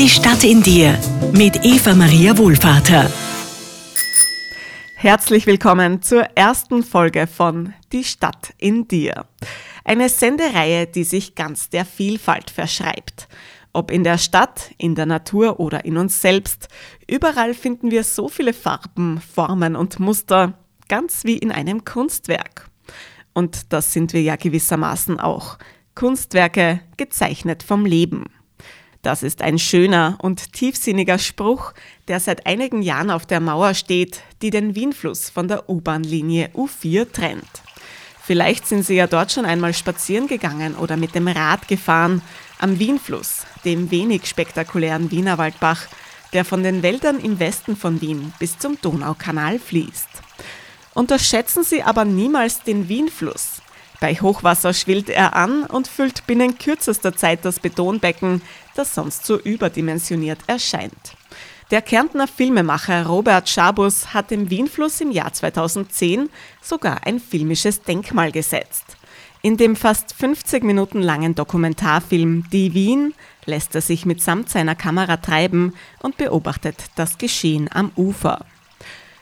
Die Stadt in dir mit Eva Maria Wohlvater. Herzlich willkommen zur ersten Folge von Die Stadt in dir. Eine Sendereihe, die sich ganz der Vielfalt verschreibt. Ob in der Stadt, in der Natur oder in uns selbst, überall finden wir so viele Farben, Formen und Muster, ganz wie in einem Kunstwerk. Und das sind wir ja gewissermaßen auch. Kunstwerke gezeichnet vom Leben. Das ist ein schöner und tiefsinniger Spruch, der seit einigen Jahren auf der Mauer steht, die den Wienfluss von der U-Bahn-Linie U4 trennt. Vielleicht sind Sie ja dort schon einmal spazieren gegangen oder mit dem Rad gefahren am Wienfluss, dem wenig spektakulären Wienerwaldbach, der von den Wäldern im Westen von Wien bis zum Donaukanal fließt. Unterschätzen Sie aber niemals den Wienfluss. Bei Hochwasser schwillt er an und füllt binnen kürzester Zeit das Betonbecken, das sonst so überdimensioniert erscheint. Der Kärntner Filmemacher Robert Schabus hat dem Wienfluss im Jahr 2010 sogar ein filmisches Denkmal gesetzt. In dem fast 50 Minuten langen Dokumentarfilm Die Wien lässt er sich mitsamt seiner Kamera treiben und beobachtet das Geschehen am Ufer.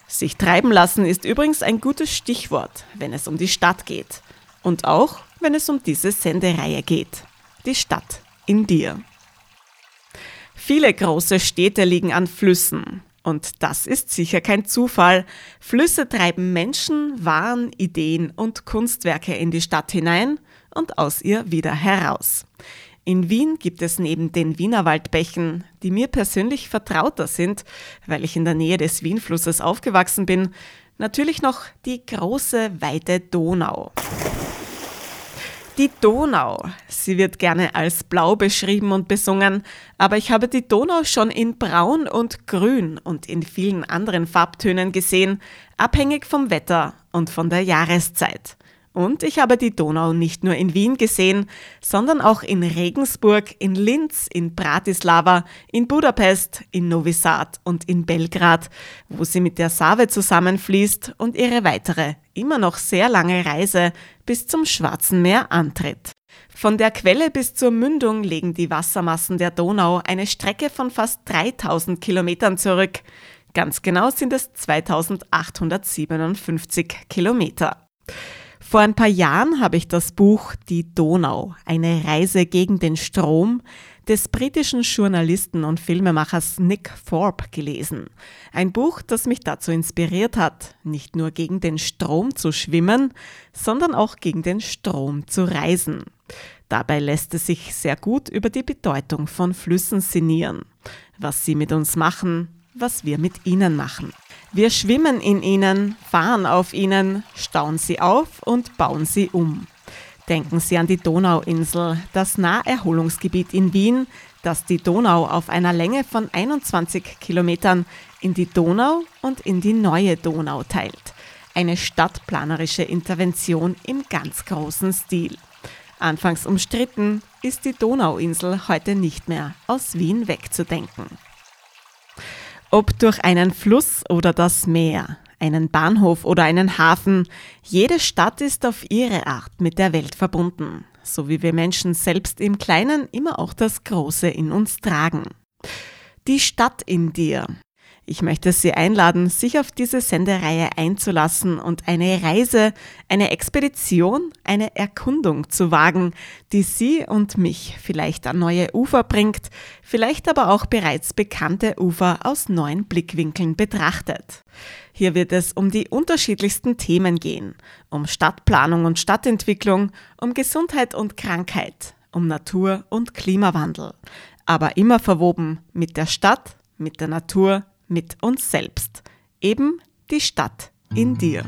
Sich treiben lassen ist übrigens ein gutes Stichwort, wenn es um die Stadt geht. Und auch, wenn es um diese Sendereihe geht. Die Stadt in dir. Viele große Städte liegen an Flüssen. Und das ist sicher kein Zufall. Flüsse treiben Menschen, Waren, Ideen und Kunstwerke in die Stadt hinein und aus ihr wieder heraus. In Wien gibt es neben den Wienerwaldbächen, die mir persönlich vertrauter sind, weil ich in der Nähe des Wienflusses aufgewachsen bin, natürlich noch die große, weite Donau. Die Donau. Sie wird gerne als blau beschrieben und besungen, aber ich habe die Donau schon in braun und grün und in vielen anderen Farbtönen gesehen, abhängig vom Wetter und von der Jahreszeit. Und ich habe die Donau nicht nur in Wien gesehen, sondern auch in Regensburg, in Linz, in Bratislava, in Budapest, in Novi Sad und in Belgrad, wo sie mit der Save zusammenfließt und ihre weitere, immer noch sehr lange Reise bis zum Schwarzen Meer antritt. Von der Quelle bis zur Mündung legen die Wassermassen der Donau eine Strecke von fast 3000 Kilometern zurück. Ganz genau sind es 2857 Kilometer. Vor ein paar Jahren habe ich das Buch Die Donau, eine Reise gegen den Strom des britischen Journalisten und Filmemachers Nick Thorpe gelesen. Ein Buch, das mich dazu inspiriert hat, nicht nur gegen den Strom zu schwimmen, sondern auch gegen den Strom zu reisen. Dabei lässt es sich sehr gut über die Bedeutung von Flüssen sinnieren, was sie mit uns machen, was wir mit ihnen machen. Wir schwimmen in ihnen, fahren auf ihnen, stauen sie auf und bauen sie um. Denken Sie an die Donauinsel, das Naherholungsgebiet in Wien, das die Donau auf einer Länge von 21 Kilometern in die Donau und in die neue Donau teilt. Eine stadtplanerische Intervention im ganz großen Stil. Anfangs umstritten ist die Donauinsel heute nicht mehr aus Wien wegzudenken. Ob durch einen Fluss oder das Meer, einen Bahnhof oder einen Hafen, jede Stadt ist auf ihre Art mit der Welt verbunden, so wie wir Menschen selbst im Kleinen immer auch das Große in uns tragen. Die Stadt in dir, ich möchte Sie einladen, sich auf diese Sendereihe einzulassen und eine Reise, eine Expedition, eine Erkundung zu wagen, die Sie und mich vielleicht an neue Ufer bringt, vielleicht aber auch bereits bekannte Ufer aus neuen Blickwinkeln betrachtet. Hier wird es um die unterschiedlichsten Themen gehen, um Stadtplanung und Stadtentwicklung, um Gesundheit und Krankheit, um Natur und Klimawandel, aber immer verwoben mit der Stadt, mit der Natur, mit uns selbst, eben die Stadt in dir.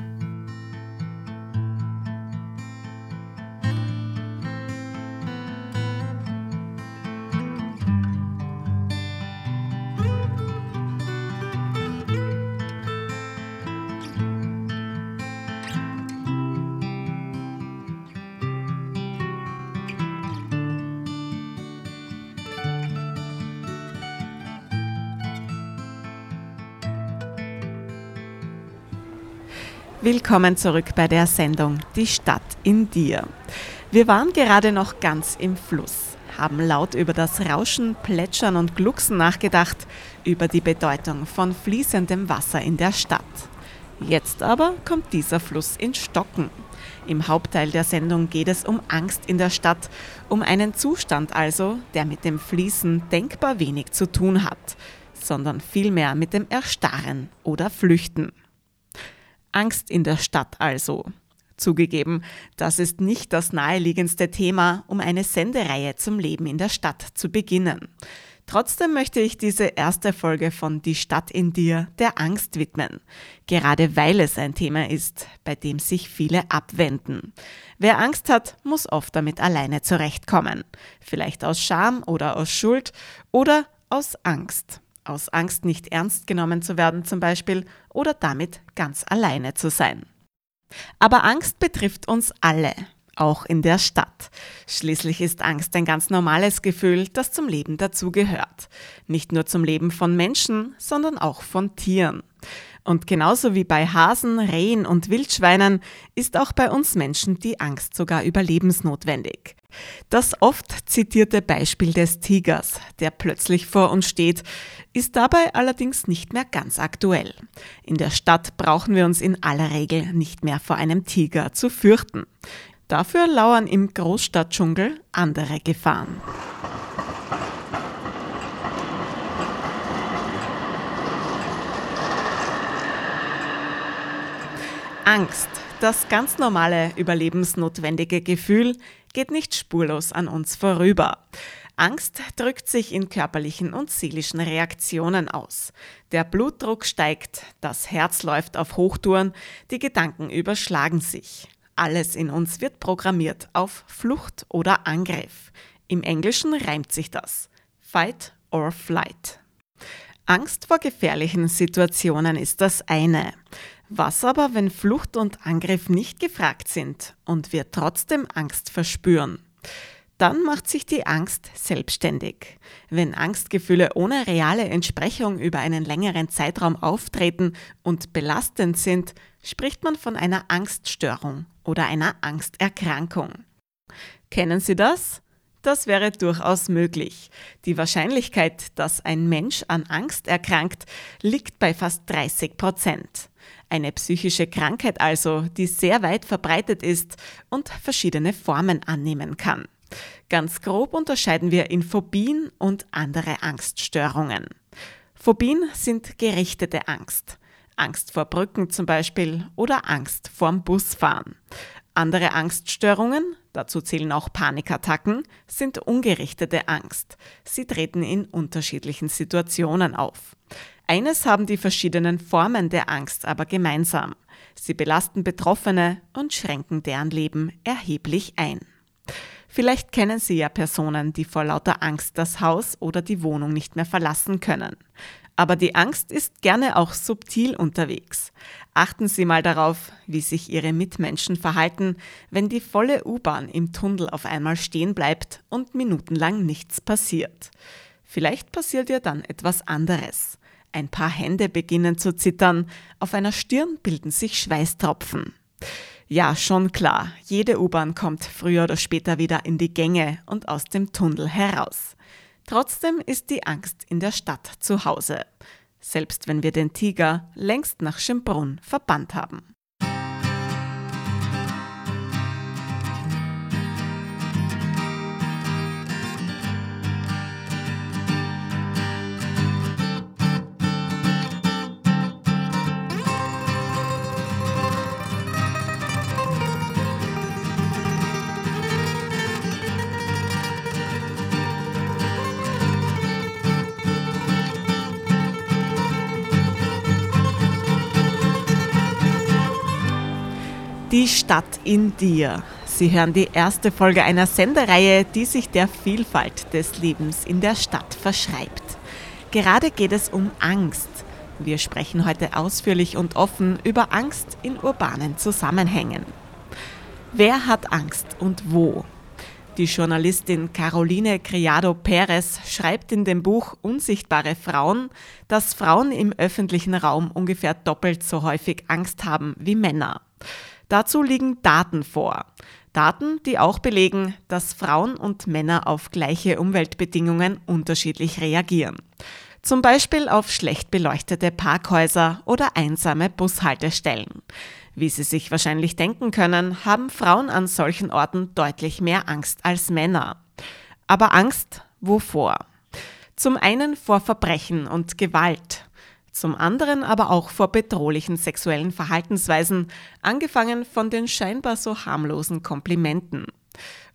Willkommen zurück bei der Sendung Die Stadt in dir. Wir waren gerade noch ganz im Fluss, haben laut über das Rauschen, Plätschern und Glucksen nachgedacht, über die Bedeutung von fließendem Wasser in der Stadt. Jetzt aber kommt dieser Fluss in Stocken. Im Hauptteil der Sendung geht es um Angst in der Stadt, um einen Zustand also, der mit dem Fließen denkbar wenig zu tun hat, sondern vielmehr mit dem Erstarren oder Flüchten. Angst in der Stadt also. Zugegeben, das ist nicht das naheliegendste Thema, um eine Sendereihe zum Leben in der Stadt zu beginnen. Trotzdem möchte ich diese erste Folge von Die Stadt in dir der Angst widmen, gerade weil es ein Thema ist, bei dem sich viele abwenden. Wer Angst hat, muss oft damit alleine zurechtkommen, vielleicht aus Scham oder aus Schuld oder aus Angst. Aus Angst, nicht ernst genommen zu werden zum Beispiel oder damit ganz alleine zu sein. Aber Angst betrifft uns alle, auch in der Stadt. Schließlich ist Angst ein ganz normales Gefühl, das zum Leben dazugehört. Nicht nur zum Leben von Menschen, sondern auch von Tieren. Und genauso wie bei Hasen, Rehen und Wildschweinen ist auch bei uns Menschen die Angst sogar überlebensnotwendig. Das oft zitierte Beispiel des Tigers, der plötzlich vor uns steht, ist dabei allerdings nicht mehr ganz aktuell. In der Stadt brauchen wir uns in aller Regel nicht mehr vor einem Tiger zu fürchten. Dafür lauern im Großstadtdschungel andere Gefahren. Angst, das ganz normale überlebensnotwendige Gefühl, geht nicht spurlos an uns vorüber. Angst drückt sich in körperlichen und seelischen Reaktionen aus. Der Blutdruck steigt, das Herz läuft auf Hochtouren, die Gedanken überschlagen sich. Alles in uns wird programmiert auf Flucht oder Angriff. Im Englischen reimt sich das. Fight or flight. Angst vor gefährlichen Situationen ist das eine. Was aber, wenn Flucht und Angriff nicht gefragt sind und wir trotzdem Angst verspüren? Dann macht sich die Angst selbstständig. Wenn Angstgefühle ohne reale Entsprechung über einen längeren Zeitraum auftreten und belastend sind, spricht man von einer Angststörung oder einer Angsterkrankung. Kennen Sie das? Das wäre durchaus möglich. Die Wahrscheinlichkeit, dass ein Mensch an Angst erkrankt, liegt bei fast 30 Prozent. Eine psychische Krankheit also, die sehr weit verbreitet ist und verschiedene Formen annehmen kann. Ganz grob unterscheiden wir in Phobien und andere Angststörungen. Phobien sind gerichtete Angst. Angst vor Brücken zum Beispiel oder Angst vorm Busfahren. Andere Angststörungen, dazu zählen auch Panikattacken, sind ungerichtete Angst. Sie treten in unterschiedlichen Situationen auf. Eines haben die verschiedenen Formen der Angst aber gemeinsam. Sie belasten Betroffene und schränken deren Leben erheblich ein. Vielleicht kennen Sie ja Personen, die vor lauter Angst das Haus oder die Wohnung nicht mehr verlassen können. Aber die Angst ist gerne auch subtil unterwegs. Achten Sie mal darauf, wie sich Ihre Mitmenschen verhalten, wenn die volle U-Bahn im Tunnel auf einmal stehen bleibt und minutenlang nichts passiert. Vielleicht passiert ihr dann etwas anderes. Ein paar Hände beginnen zu zittern, auf einer Stirn bilden sich Schweißtropfen. Ja, schon klar, jede U-Bahn kommt früher oder später wieder in die Gänge und aus dem Tunnel heraus. Trotzdem ist die Angst in der Stadt zu Hause, selbst wenn wir den Tiger längst nach Schimbrunn verbannt haben. Stadt in dir. Sie hören die erste Folge einer Sendereihe, die sich der Vielfalt des Lebens in der Stadt verschreibt. Gerade geht es um Angst. Wir sprechen heute ausführlich und offen über Angst in urbanen Zusammenhängen. Wer hat Angst und wo? Die Journalistin Caroline Criado Perez schreibt in dem Buch Unsichtbare Frauen, dass Frauen im öffentlichen Raum ungefähr doppelt so häufig Angst haben wie Männer. Dazu liegen Daten vor. Daten, die auch belegen, dass Frauen und Männer auf gleiche Umweltbedingungen unterschiedlich reagieren. Zum Beispiel auf schlecht beleuchtete Parkhäuser oder einsame Bushaltestellen. Wie Sie sich wahrscheinlich denken können, haben Frauen an solchen Orten deutlich mehr Angst als Männer. Aber Angst wovor? Zum einen vor Verbrechen und Gewalt, zum anderen aber auch vor bedrohlichen sexuellen Verhaltensweisen, angefangen von den scheinbar so harmlosen Komplimenten.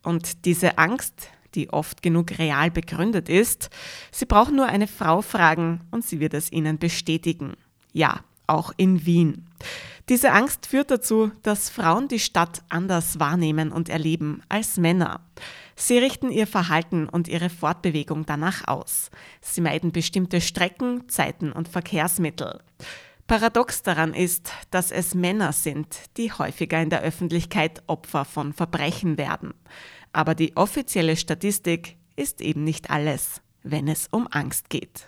Und diese Angst, die oft genug real begründet ist, Sie brauchen nur eine Frau fragen und sie wird es Ihnen bestätigen. Ja, auch in Wien. Diese Angst führt dazu, dass Frauen die Stadt anders wahrnehmen und erleben als Männer. Sie richten ihr Verhalten und ihre Fortbewegung danach aus. Sie meiden bestimmte Strecken, Zeiten und Verkehrsmittel. Paradox daran ist, dass es Männer sind, die häufiger in der Öffentlichkeit Opfer von Verbrechen werden. Aber die offizielle Statistik ist eben nicht alles, wenn es um Angst geht.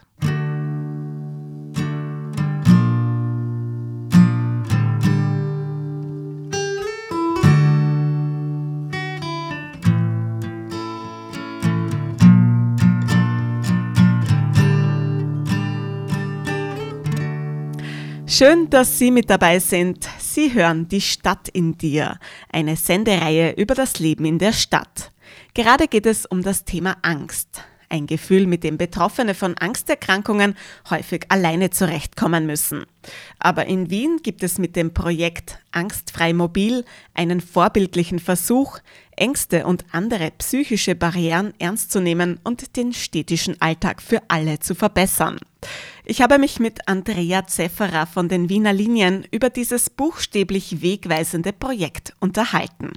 Schön, dass Sie mit dabei sind. Sie hören Die Stadt in dir, eine Sendereihe über das Leben in der Stadt. Gerade geht es um das Thema Angst. Ein Gefühl, mit dem Betroffene von Angsterkrankungen häufig alleine zurechtkommen müssen. Aber in Wien gibt es mit dem Projekt Angstfrei Mobil einen vorbildlichen Versuch, Ängste und andere psychische Barrieren ernst zu nehmen und den städtischen Alltag für alle zu verbessern. Ich habe mich mit Andrea Zefferer von den Wiener Linien über dieses buchstäblich wegweisende Projekt unterhalten.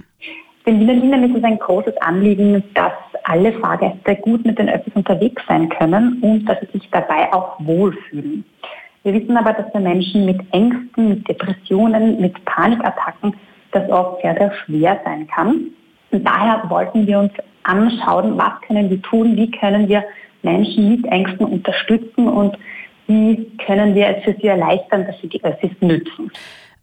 Den Wiener Linien ist es ein großes Anliegen, dass alle Fahrgäste gut mit den Öffis unterwegs sein können und dass sie sich dabei auch wohlfühlen. Wir wissen aber, dass für Menschen mit Ängsten, mit Depressionen, mit Panikattacken das oft sehr, sehr schwer sein kann. Und daher wollten wir uns anschauen, was können wir tun, wie können wir Menschen mit Ängsten unterstützen und wie können wir es für sie erleichtern, dass sie die Öffis nützen.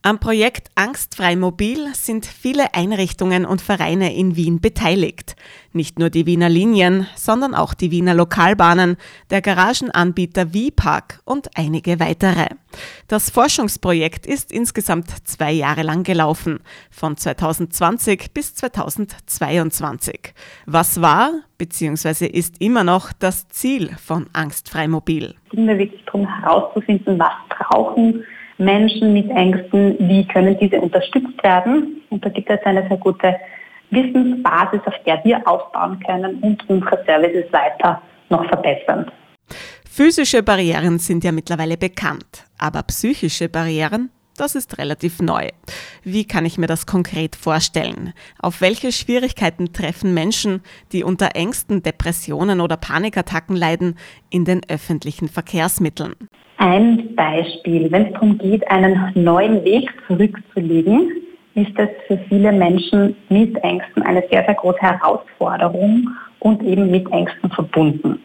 Am Projekt Angstfrei Mobil sind viele Einrichtungen und Vereine in Wien beteiligt. Nicht nur die Wiener Linien, sondern auch die Wiener Lokalbahnen, der Garagenanbieter V-Park und einige weitere. Das Forschungsprojekt ist insgesamt zwei Jahre lang gelaufen, von 2020 bis 2022. Was war bzw. ist immer noch das Ziel von Angstfrei Mobil? Es ging mir wirklich darum herauszufinden, was brauchen Menschen mit Ängsten, wie können diese unterstützt werden. Und da gibt es eine sehr gute Wissensbasis, auf der wir aufbauen können und unsere Services weiter noch verbessern. Physische Barrieren sind ja mittlerweile bekannt, aber psychische Barrieren, das ist relativ neu. Wie kann ich mir das konkret vorstellen? Auf welche Schwierigkeiten treffen Menschen, die unter Ängsten, Depressionen oder Panikattacken leiden, in den öffentlichen Verkehrsmitteln? Ein Beispiel, wenn es darum geht, einen neuen Weg zurückzulegen, ist es für viele Menschen mit Ängsten eine sehr, sehr große Herausforderung und eben mit Ängsten verbunden.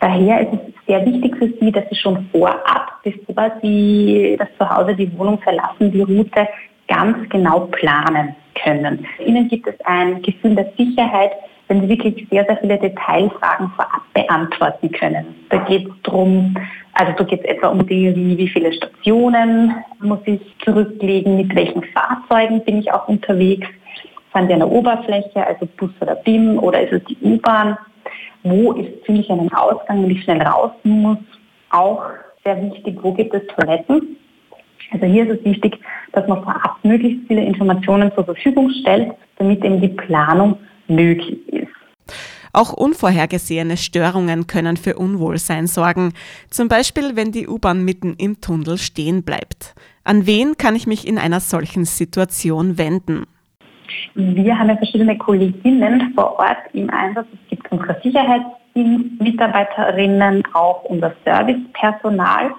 Daher ist es sehr wichtig für Sie, dass Sie schon vorab, bevor Sie das Zuhause, die Wohnung verlassen, die Route ganz genau planen können. Ihnen gibt es ein Gefühl der Sicherheit, wenn Sie wirklich sehr, sehr viele Detailfragen vorab beantworten können. Da geht es darum, also da geht es etwa um Dinge wie, wie viele Stationen muss ich zurücklegen, mit welchen Fahrzeugen bin ich auch unterwegs, fahren wir an der Oberfläche, also Bus oder BIM oder ist es die U-Bahn, wo ist ziemlich einen Ausgang, wenn ich schnell raus muss, auch sehr wichtig, wo gibt es Toiletten. Also hier ist es wichtig, dass man vorab möglichst viele Informationen zur Verfügung stellt, damit eben die Planung möglich ist. Auch unvorhergesehene Störungen können für Unwohlsein sorgen, zum Beispiel wenn die U-Bahn mitten im Tunnel stehen bleibt. An wen kann ich mich in einer solchen Situation wenden? Wir haben ja verschiedene Kolleginnen vor Ort im Einsatz. Es gibt unsere Sicherheitsdienstmitarbeiterinnen, auch unser Servicepersonal.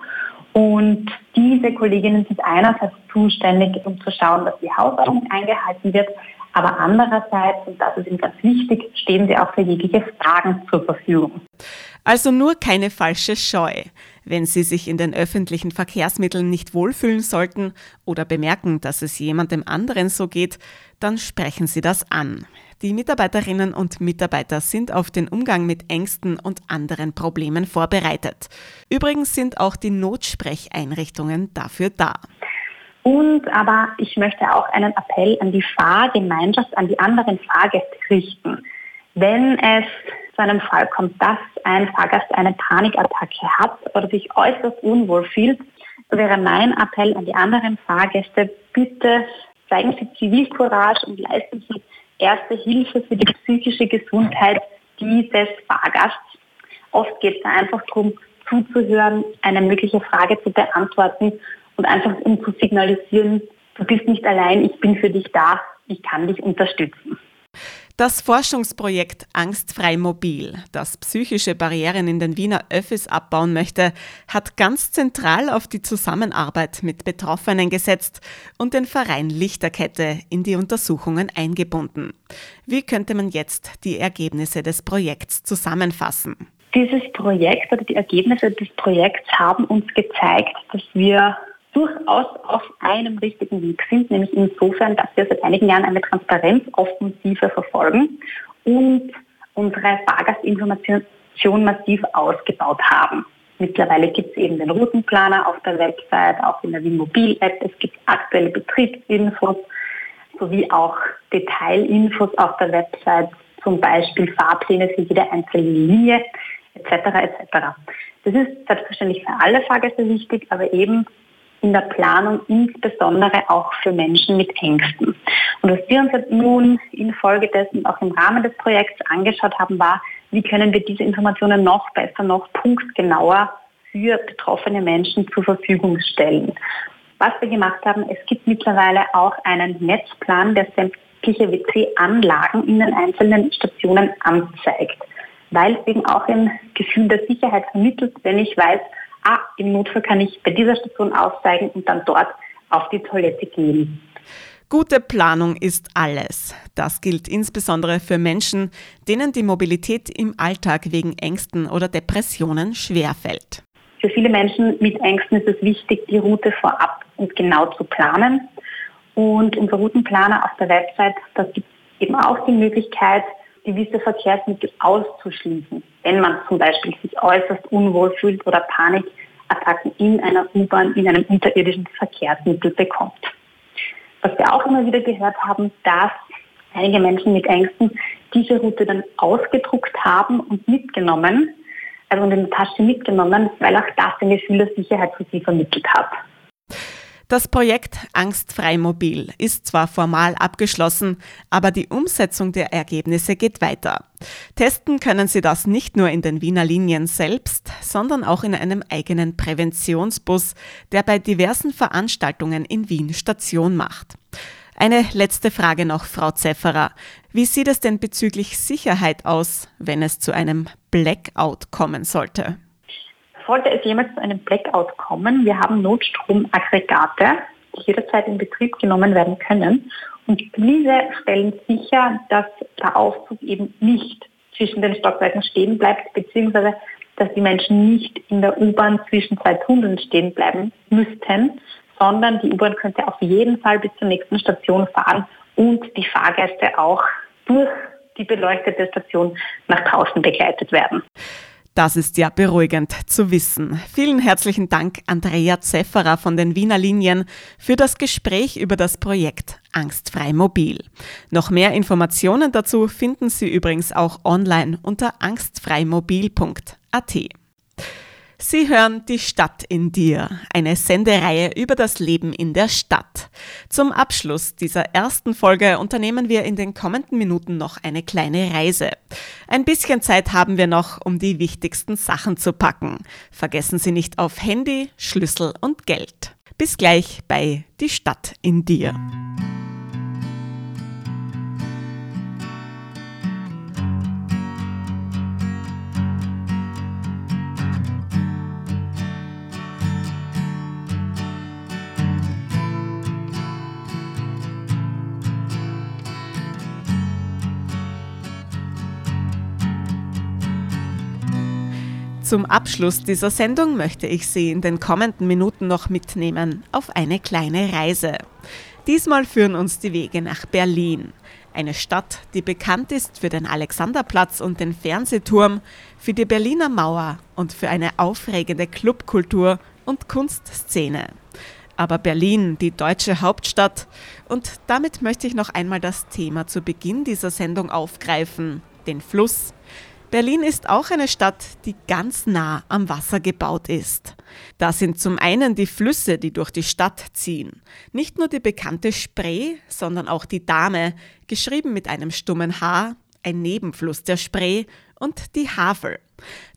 Und diese Kolleginnen sind einerseits zuständig, um zu schauen, dass die Hausordnung eingehalten wird, aber andererseits, und das ist ihm ganz wichtig, stehen sie auch für jegliche Fragen zur Verfügung. Also nur keine falsche Scheu. Wenn Sie sich in den öffentlichen Verkehrsmitteln nicht wohlfühlen sollten oder bemerken, dass es jemandem anderen so geht, dann sprechen Sie das an. Die Mitarbeiterinnen und Mitarbeiter sind auf den Umgang mit Ängsten und anderen Problemen vorbereitet. Übrigens sind auch die Notsprecheinrichtungen dafür da. Und aber ich möchte auch einen Appell an die Fahrgemeinschaft, an die anderen Fahrgäste richten. Wenn es einem Fall kommt, dass ein Fahrgast eine Panikattacke hat oder sich äußerst unwohl fühlt, wäre mein Appell an die anderen Fahrgäste, bitte zeigen Sie Zivilcourage und leisten Sie erste Hilfe für die psychische Gesundheit dieses Fahrgasts. Oft geht es einfach darum, zuzuhören, eine mögliche Frage zu beantworten und einfach um zu signalisieren, du bist nicht allein, ich bin für dich da, ich kann dich unterstützen. Das Forschungsprojekt Angstfrei Mobil, das psychische Barrieren in den Wiener Öffis abbauen möchte, hat ganz zentral auf die Zusammenarbeit mit Betroffenen gesetzt und den Verein Lichterkette in die Untersuchungen eingebunden. Wie könnte man jetzt die Ergebnisse des Projekts zusammenfassen? Dieses Projekt oder die Ergebnisse des Projekts haben uns gezeigt, dass wir durchaus auf einem richtigen Weg sind, nämlich insofern, dass wir seit einigen Jahren eine Transparenzoffensive verfolgen und unsere Fahrgastinformation massiv ausgebaut haben. Mittlerweile gibt es eben den Routenplaner auf der Website, auch in der Wimobil-App. Es gibt aktuelle Betriebsinfos sowie auch Detailinfos auf der Website, zum Beispiel Fahrpläne für jede einzelne Linie etc. etc. Das ist selbstverständlich für alle Fahrgäste wichtig, aber eben in der Planung, insbesondere auch für Menschen mit Ängsten. Und was wir uns jetzt nun infolgedessen auch im Rahmen des Projekts angeschaut haben, war, wie können wir diese Informationen noch besser, noch punktgenauer für betroffene Menschen zur Verfügung stellen. Was wir gemacht haben, es gibt mittlerweile auch einen Netzplan, der sämtliche WC-Anlagen in den einzelnen Stationen anzeigt, weil es eben auch ein Gefühl der Sicherheit vermittelt, wenn ich weiß, ah, im Notfall kann ich bei dieser Station aussteigen und dann dort auf die Toilette gehen. Gute Planung ist alles. Das gilt insbesondere für Menschen, denen die Mobilität im Alltag wegen Ängsten oder Depressionen schwerfällt. Für viele Menschen mit Ängsten ist es wichtig, die Route vorab und genau zu planen. Und unser Routenplaner auf der Website, da gibt es eben auch die Möglichkeit, gewisse Verkehrsmittel auszuschließen, wenn man zum Beispiel sich äußerst unwohl fühlt oder Panikattacken in einer U-Bahn, in einem unterirdischen Verkehrsmittel bekommt. Was wir auch immer wieder gehört haben, dass einige Menschen mit Ängsten diese Route dann ausgedruckt haben und mitgenommen, also in der Tasche mitgenommen, weil auch das ein Gefühl der Sicherheit für sie vermittelt hat. Das Projekt Angstfrei Mobil ist zwar formal abgeschlossen, aber die Umsetzung der Ergebnisse geht weiter. Testen können Sie das nicht nur in den Wiener Linien selbst, sondern auch in einem eigenen Präventionsbus, der bei diversen Veranstaltungen in Wien Station macht. Eine letzte Frage noch, Frau Zefferer. Wie sieht es denn bezüglich Sicherheit aus, wenn es zu einem Blackout kommen sollte? Sollte es jemals zu einem Blackout kommen, wir haben Notstromaggregate, die jederzeit in Betrieb genommen werden können. Und diese stellen sicher, dass der Aufzug eben nicht zwischen den Stockwerken stehen bleibt, beziehungsweise dass die Menschen nicht in der U-Bahn zwischen zwei Tunneln stehen bleiben müssten, sondern die U-Bahn könnte auf jeden Fall bis zur nächsten Station fahren und die Fahrgäste auch durch die beleuchtete Station nach draußen begleitet werden. Das ist ja beruhigend zu wissen. Vielen herzlichen Dank, Andrea Zefferer von den Wiener Linien, für das Gespräch über das Projekt Angstfrei Mobil. Noch mehr Informationen dazu finden Sie übrigens auch online unter angstfreimobil.at. Sie hören Die Stadt in dir, eine Sendereihe über das Leben in der Stadt. Zum Abschluss dieser ersten Folge unternehmen wir in den kommenden Minuten noch eine kleine Reise. Ein bisschen Zeit haben wir noch, um die wichtigsten Sachen zu packen. Vergessen Sie nicht auf Handy, Schlüssel und Geld. Bis gleich bei Die Stadt in dir. Zum Abschluss dieser Sendung möchte ich Sie in den kommenden Minuten noch mitnehmen auf eine kleine Reise. Diesmal führen uns die Wege nach Berlin. Eine Stadt, die bekannt ist für den Alexanderplatz und den Fernsehturm, für die Berliner Mauer und für eine aufregende Clubkultur und Kunstszene. Aber Berlin, die deutsche Hauptstadt, und damit möchte ich noch einmal das Thema zu Beginn dieser Sendung aufgreifen, den Fluss. Berlin ist auch eine Stadt, die ganz nah am Wasser gebaut ist. Da sind zum einen die Flüsse, die durch die Stadt ziehen. Nicht nur die bekannte Spree, sondern auch die Dame, geschrieben mit einem stummen H, ein Nebenfluss der Spree, und die Havel.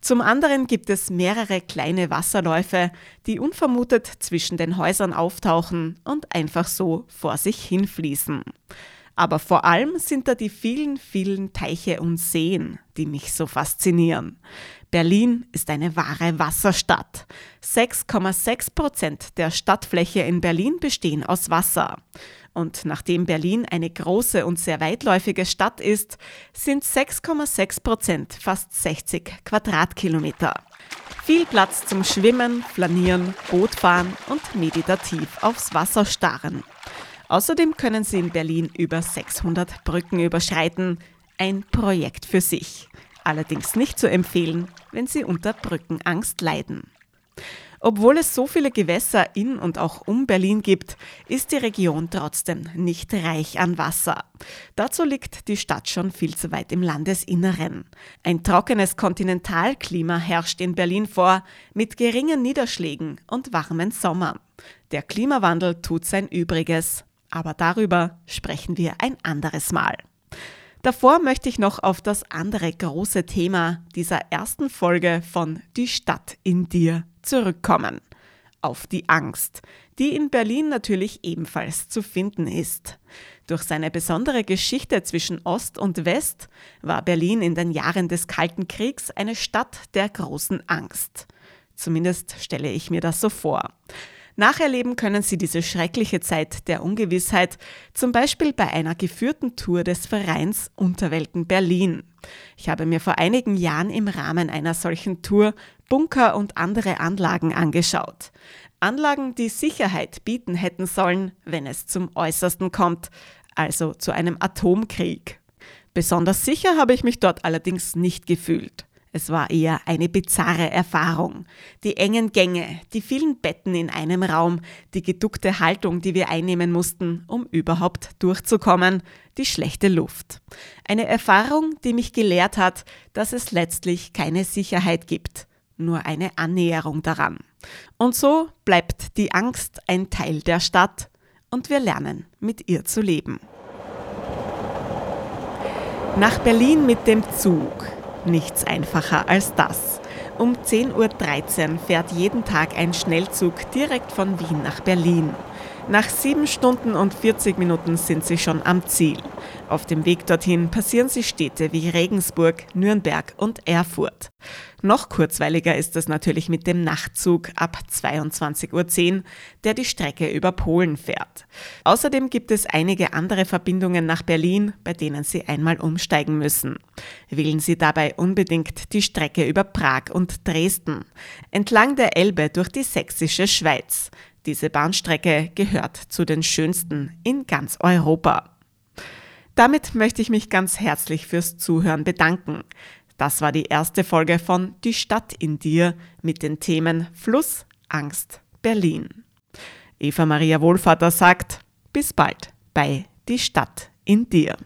Zum anderen gibt es mehrere kleine Wasserläufe, die unvermutet zwischen den Häusern auftauchen und einfach so vor sich hinfließen. Aber vor allem sind da die vielen, vielen Teiche und Seen, die mich so faszinieren. Berlin ist eine wahre Wasserstadt. 6,6 Prozent der Stadtfläche in Berlin bestehen aus Wasser. Und nachdem Berlin eine große und sehr weitläufige Stadt ist, sind 6,6 Prozent fast 60 Quadratkilometer. Viel Platz zum Schwimmen, Flanieren, Bootfahren und meditativ aufs Wasser starren. Außerdem können Sie in Berlin über 600 Brücken überschreiten. Ein Projekt für sich. Allerdings nicht zu empfehlen, wenn Sie unter Brückenangst leiden. Obwohl es so viele Gewässer in und auch um Berlin gibt, ist die Region trotzdem nicht reich an Wasser. Dazu liegt die Stadt schon viel zu weit im Landesinneren. Ein trockenes Kontinentalklima herrscht in Berlin vor, mit geringen Niederschlägen und warmen Sommern. Der Klimawandel tut sein Übriges. Aber darüber sprechen wir ein anderes Mal. Davor möchte ich noch auf das andere große Thema dieser ersten Folge von Die Stadt in dir zurückkommen. Auf die Angst, die in Berlin natürlich ebenfalls zu finden ist. Durch seine besondere Geschichte zwischen Ost und West war Berlin in den Jahren des Kalten Kriegs eine Stadt der großen Angst. Zumindest stelle ich mir das so vor. Nacherleben können Sie diese schreckliche Zeit der Ungewissheit zum Beispiel bei einer geführten Tour des Vereins Unterwelten Berlin. Ich habe mir vor einigen Jahren im Rahmen einer solchen Tour Bunker und andere Anlagen angeschaut. Anlagen, die Sicherheit bieten hätten sollen, wenn es zum Äußersten kommt, also zu einem Atomkrieg. Besonders sicher habe ich mich dort allerdings nicht gefühlt. Es war eher eine bizarre Erfahrung. Die engen Gänge, die vielen Betten in einem Raum, die geduckte Haltung, die wir einnehmen mussten, um überhaupt durchzukommen, die schlechte Luft. Eine Erfahrung, die mich gelehrt hat, dass es letztlich keine Sicherheit gibt, nur eine Annäherung daran. Und so bleibt die Angst ein Teil der Stadt und wir lernen, mit ihr zu leben. Nach Berlin mit dem Zug Nichts einfacher als das. Um 10.13 Uhr fährt jeden Tag ein Schnellzug direkt von Wien nach Berlin. Nach sieben Stunden und 40 Minuten sind sie schon am Ziel. Auf dem Weg dorthin passieren sie Städte wie Regensburg, Nürnberg und Erfurt. Noch kurzweiliger ist es natürlich mit dem Nachtzug ab 22.10 Uhr, der die Strecke über Polen fährt. Außerdem gibt es einige andere Verbindungen nach Berlin, bei denen Sie einmal umsteigen müssen. Wählen Sie dabei unbedingt die Strecke über Prag und Dresden, entlang der Elbe durch die sächsische Schweiz. Diese Bahnstrecke gehört zu den schönsten in ganz Europa. Damit möchte ich mich ganz herzlich fürs Zuhören bedanken. Das war die erste Folge von Die Stadt in dir mit den Themen Fluss, Angst, Berlin. Eva Maria Wohlvater sagt, bis bald bei Die Stadt in dir.